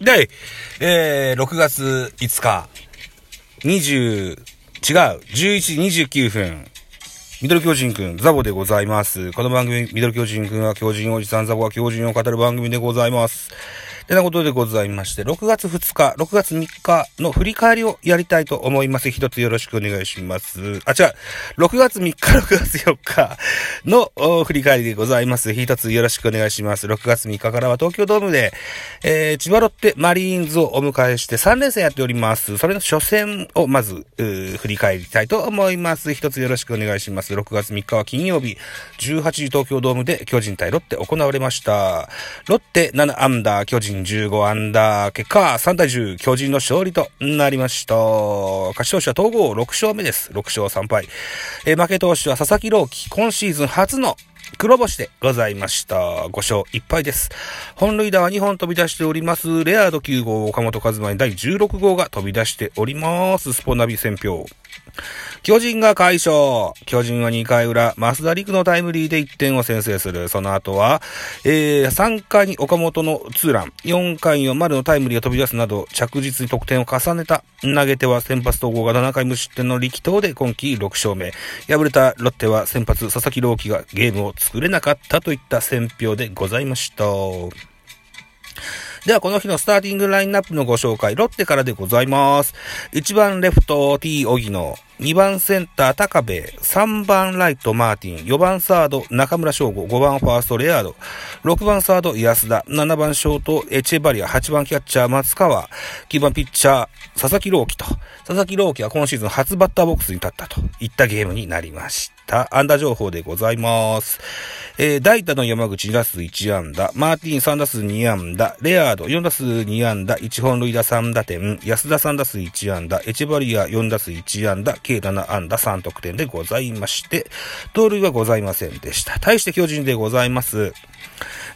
で、えー、6月5日、20、違う、11時29分、ミドル巨人くん、ザボでございます。この番組、ミドル巨人くんは巨人おじさん、ザボは巨人を語る番組でございます。てなことでございまして、6月2日、6月3日の振り返りをやりたいと思います。一つよろしくお願いします。あ、違う、6月3日、6月4日の振り返りでございます。一つよろしくお願いします。6月3日からは東京ドームで、えー、千葉ロッテマリーンズをお迎えして3連戦やっております。それの初戦をまず、振り返りたいと思います。一つよろしくお願いします。6月3日は金曜日、18時東京ドームで巨人対ロッテ行われました。ロッテ7アンダー、巨人15アンダー、結果3対10、巨人の勝利となりました。勝ち投手は東郷6勝目です。6勝3敗。えー負け投手は佐々木朗希、今シーズン初の黒星でございました。5勝1敗です。本塁打は2本飛び出しております。レアード9号、岡本和真に第16号が飛び出しております。スポナビ選票。巨人が快勝。巨人は2回裏、増田陸のタイムリーで1点を先制する。その後は、えー、3回に岡本のツーラン、4回に丸のタイムリーが飛び出すなど、着実に得点を重ねた。投げては先発統合が7回無失点の力投で今季6勝目。敗れたロッテは先発佐々木朗希がゲームを作れなかったといった選評でございました。では、この日のスターティングラインナップのご紹介、ロッテからでございます。1番レフト T 荻野、2番センター高部、3番ライトマーティン、4番サード中村翔吾、5番ファーストレアード、6番サード安田、7番ショートエチェバリア、8番キャッチャー松川、9番ピッチャー佐々木朗希と、佐々木朗希は今シーズン初バッターボックスに立ったといったゲームになりました。た安打情報でございます。えー、代打の山口2打数1安打、マーティン3打数2安打、レアード4打数2安打、1本塁打3打点、安田3打数1安打、エチバリア4打数1安打、計7安打3得点でございまして、盗塁はございませんでした。対して巨人でございます。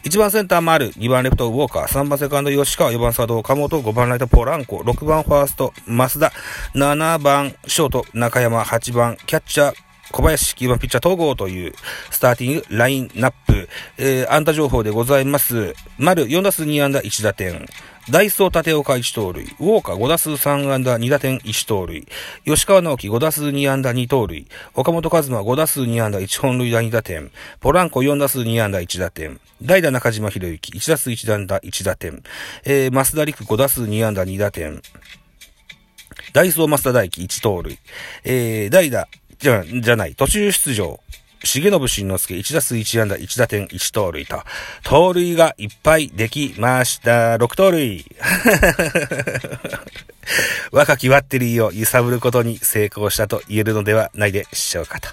1番センター丸、2番レフトウォーカー、3番セカンド吉川、4番サード岡本、5番ライトポランコ、6番ファースト増田、7番ショート中山、8番キャッチャー小林、9番ピッチャー統合というスターティングラインナップ、えー、安打情報でございます。丸、4打数2安打1打点。ダイソー立岡1盗塁。ウォーカー5打数3安打2打点1盗塁。吉川直樹5打数2安打2盗塁。岡本和真5打数2安打1本塁打2打点。ポランコ4打数2安打1打点。代打中島博之1打数1安打1打点。えー、増田陸5打数2安打2打点。ダイソー増田大輝1盗塁。えー、代打、じゃ、じゃない、途中出場。重信慎之介、1打数1安打、1打点、1盗塁と、盗塁がいっぱいできました。6盗塁。若きバッテリーを揺さぶることに成功したと言えるのではないでしょうかと。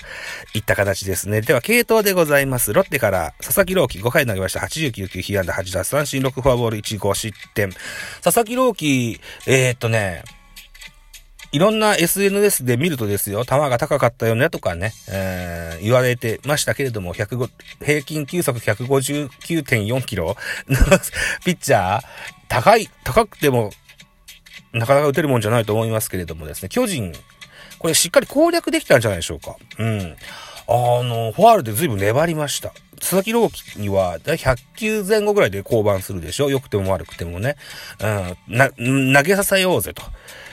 いった形ですね。では、系統でございます。ロッテから、佐々木朗希5回投げました。89球、被安打8打三振6フォアボール1、5失点。佐々木朗希、えー、っとね、いろんな SNS で見るとですよ、球が高かったよねとかね、えー、言われてましたけれども、105平均球速159.4キロの ピッチャー、高い、高くても、なかなか打てるもんじゃないと思いますけれどもですね、巨人、これしっかり攻略できたんじゃないでしょうか。うん。あの、ファールで随分粘りました。佐々木朗希には、100球前後ぐらいで降板するでしょ良くても悪くてもね。うん。な、投げさせようぜと。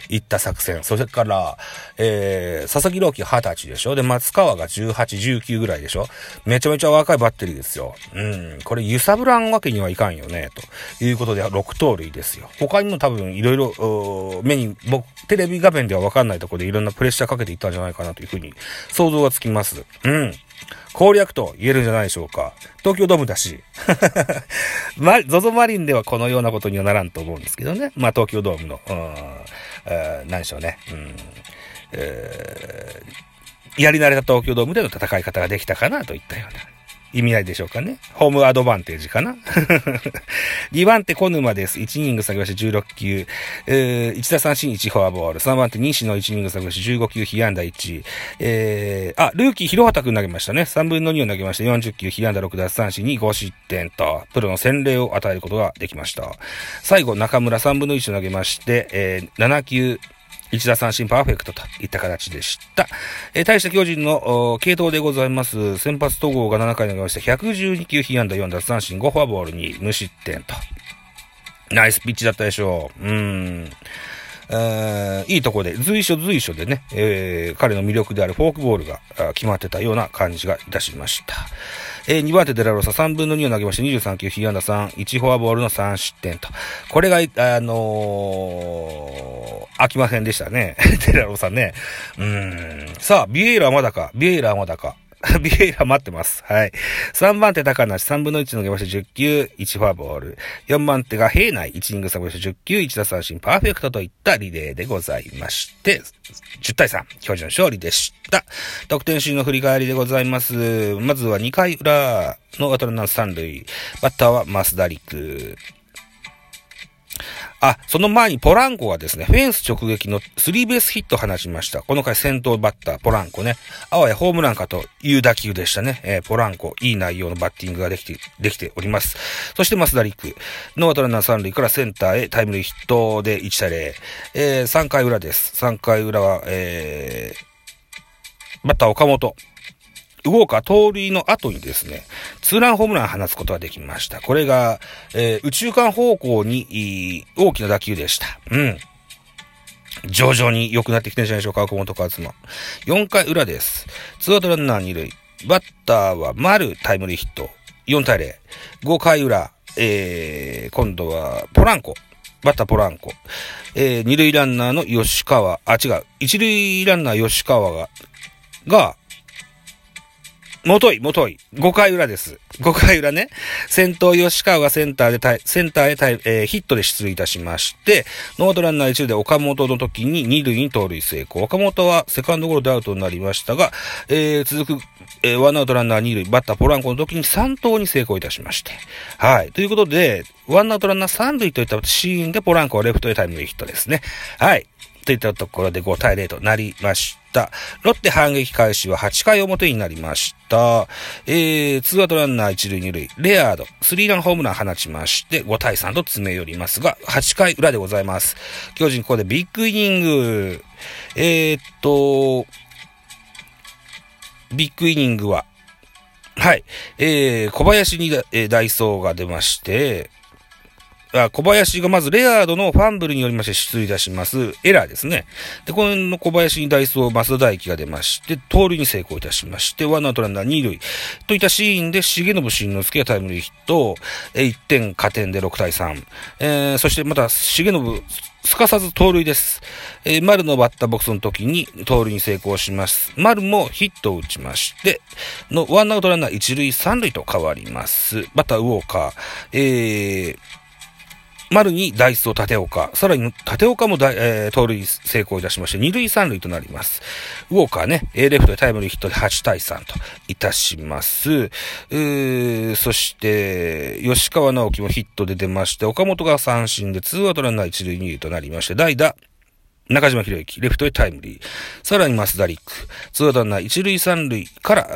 いった作戦。それから、えー、佐々木朗希20歳でしょ？で、松川が18、19ぐらいでしょ？めちゃめちゃ若いバッテリーですよ。うん。これ揺さぶらんわけにはいかんよね。ということで、6盗塁ですよ。他にも多分いろいろ、目に、僕、テレビ画面ではわかんないところでいろんなプレッシャーかけていったんじゃないかなというふうに想像がつきます。うん。攻略と言えるんじゃないでしょうか。東京ドームだし。ま、ゾゾマリンではこのようなことにはならんと思うんですけどね。まあ、東京ドームの、うん、えー何でしょうね。うんえーやり慣れた東京ドームでの戦い方ができたかなといったような意味合いでしょうかね。ホームアドバンテージかな。2番手小沼です。1イニング下げまして16球。えー、1打三振1フォアボール。3番手西野1イニング下げまして15球被安打1。えー、あ、ルーキー広畑くん投げましたね。3分の2を投げまして40球被安打6奪三振に5失点と、プロの洗礼を与えることができました。最後、中村3分の1を投げまして、えー、7球、一打三振パーフェクトといった形でした。えー、対して巨人の系統でございます。先発統合が7回投げまして、112球被安打4奪三振5フォアボールに無失点と。ナイスピッチだったでしょう。うーん。えいいとこで、随所随所でね、えー彼の魅力であるフォークボールが決まってたような感じがいたしました。えー2番手デラロサ3分の2を投げまして23球、被安打3、1フォアボールの3失点と。これが、あのー飽きませんでしたね。デラロサね。うん。さあ、ビエイラはまだか。ビエイラはまだか。ビエイラ待ってます。はい。3番手高梨、3分の1のげまして10球、1フォアボール。4番手が平内、1イニング下げまして10球、1打三振、パーフェクトといったリレーでございまして、10対3、巨人勝利でした。得点シーンの振り返りでございます。まずは2回裏の渡辺三塁。バッターは増田陸。あ、その前にポランコがですね、フェンス直撃のスリーベースヒットを放ちました。この回先頭バッター、ポランコね。あわやホームランかという打球でしたね。えーポランコ、いい内容のバッティングができて、できております。そして増田陸。ノーアウトランナー三塁からセンターへタイムリーヒットで1対0。えー、3回裏です。3回裏は、えー、バッター岡本。動か盗塁の後にですね、ツーランホームラン放つことができました。これが、えー宇宙間方向にいい大きな打球でした。うん。徐々に良くなってきてるんじゃないでしょうか、岡本和真。4回裏です。ツーアウトランナー2塁。バッターは丸タイムリーヒット。4対0。5回裏。えー、今度はポランコ。バッターポランコ。えー、二塁ランナーの吉川。あ、違う。一塁ランナー吉川が、が、もとい、もとい。5回裏です。5回裏ね。先頭吉川がセンターでタイ、センターへタイ、えーヒットで出塁いたしまして、ノートランナー1塁で岡本の時に2塁に盗塁成功。岡本はセカンドゴロでアウトになりましたが、えー続く、えーワンアウトランナー2塁、バッターポランコの時に3投に成功いたしまして。はい。ということで、ワンアウトランナー3塁といったシーンでポランコはレフトへタイムリーヒットですね。はい。といったところで5対0となりました。ロッテ反撃開始は8回表になりました。えー、ツーアウトランナー1塁2塁、レアード、スリーランホームラン放ちまして、5対3と詰め寄りますが、8回裏でございます。巨人ここでビッグイニング、えー、っと、ビッグイニングは、はい、えー、小林に、えー、ダイソーが出まして、小林がまずレアードのファンブルによりまして出塁いたします。エラーですね。で、この小林にダイソー、増田大輝が出まして、盗塁に成功いたしまして、ワンアウトランナー2塁。といったシーンで、重信慎之介がタイムリーヒット、1点加点で6対3。えー、そしてまた、重信、すかさず盗塁です。えー、丸のバッターボックスの時に盗塁に成功します。丸もヒットを打ちまして、のワンアウトランナー1塁3塁と変わります。バッターウォーカー、えー、丸にダイスを立て岡。さらに、立岡も、えー盗塁成功いたしまして、二塁三塁となります。ウォーカーね、えレフトでタイムリーヒットで8対3といたします。うーそして、吉川直樹もヒットで出まして、岡本が三振で、ツーアウトランナー一塁二塁となりまして、代打、中島博之、レフトへタイムリー。さらに増田陸、ツーアウトランナー一塁三塁から、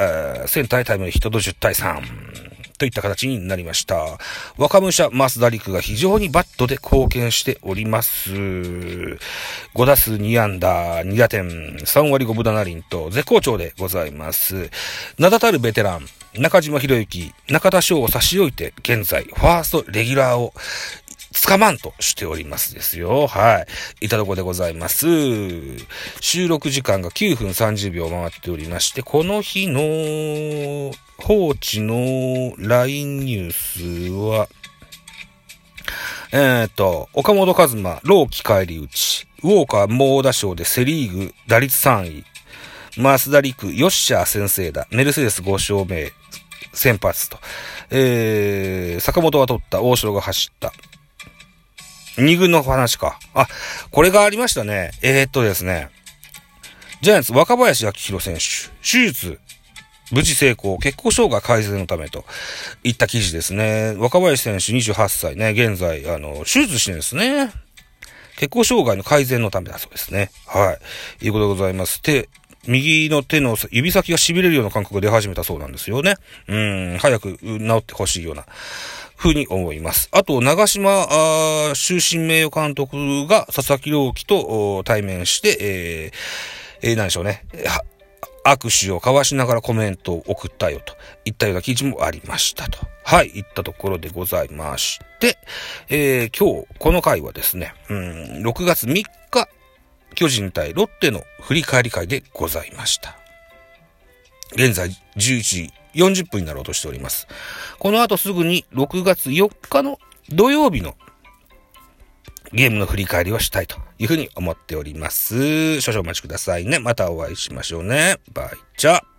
えセンターへタイムリーヒットと10対3。といった形になりました。若武者増田陸が非常にバットで貢献しております。5打数2安打、2打点、3割5分7厘と絶好調でございます。名だたるベテラン、中島博之、中田翔を差し置いて、現在、ファーストレギュラーを捕まんとしておりますですよ。はい。いたとこでございます。収録時間が9分30秒回っておりまして、この日の放置の LINE ニュースは、えっ、と、岡本和真、老期帰り討ち、ウォーカー猛打賞でセリーグ打率3位、増田陸、ヨッシャー先生だ、メルセデス5勝目、先発と、えー、坂本が取った、大城が走った。二軍の話か。あ、これがありましたね。えー、っとですね。ジャイアンツ若林明宏選手、手術、無事成功、血行障害改善のためといった記事ですね。若林選手28歳ね、現在、あの、手術してるんですね。血行障害の改善のためだそうですね。はい。いうことでございます。手、右の手の指先が痺れるような感覚が出始めたそうなんですよね。うん、早く治ってほしいような。ふうに思います。あと、長島、終身名誉監督が佐々木朗希と対面して、えー、えー、何でしょうね。握手を交わしながらコメントを送ったよといったような記事もありましたと。はい、いったところでございまして、えー、今日、この回はですね、うん、6月3日、巨人対ロッテの振り返り会でございました。現在11時40分になろうとしております。この後すぐに6月4日の土曜日のゲームの振り返りをしたいというふうに思っております。少々お待ちくださいね。またお会いしましょうね。バイチャ。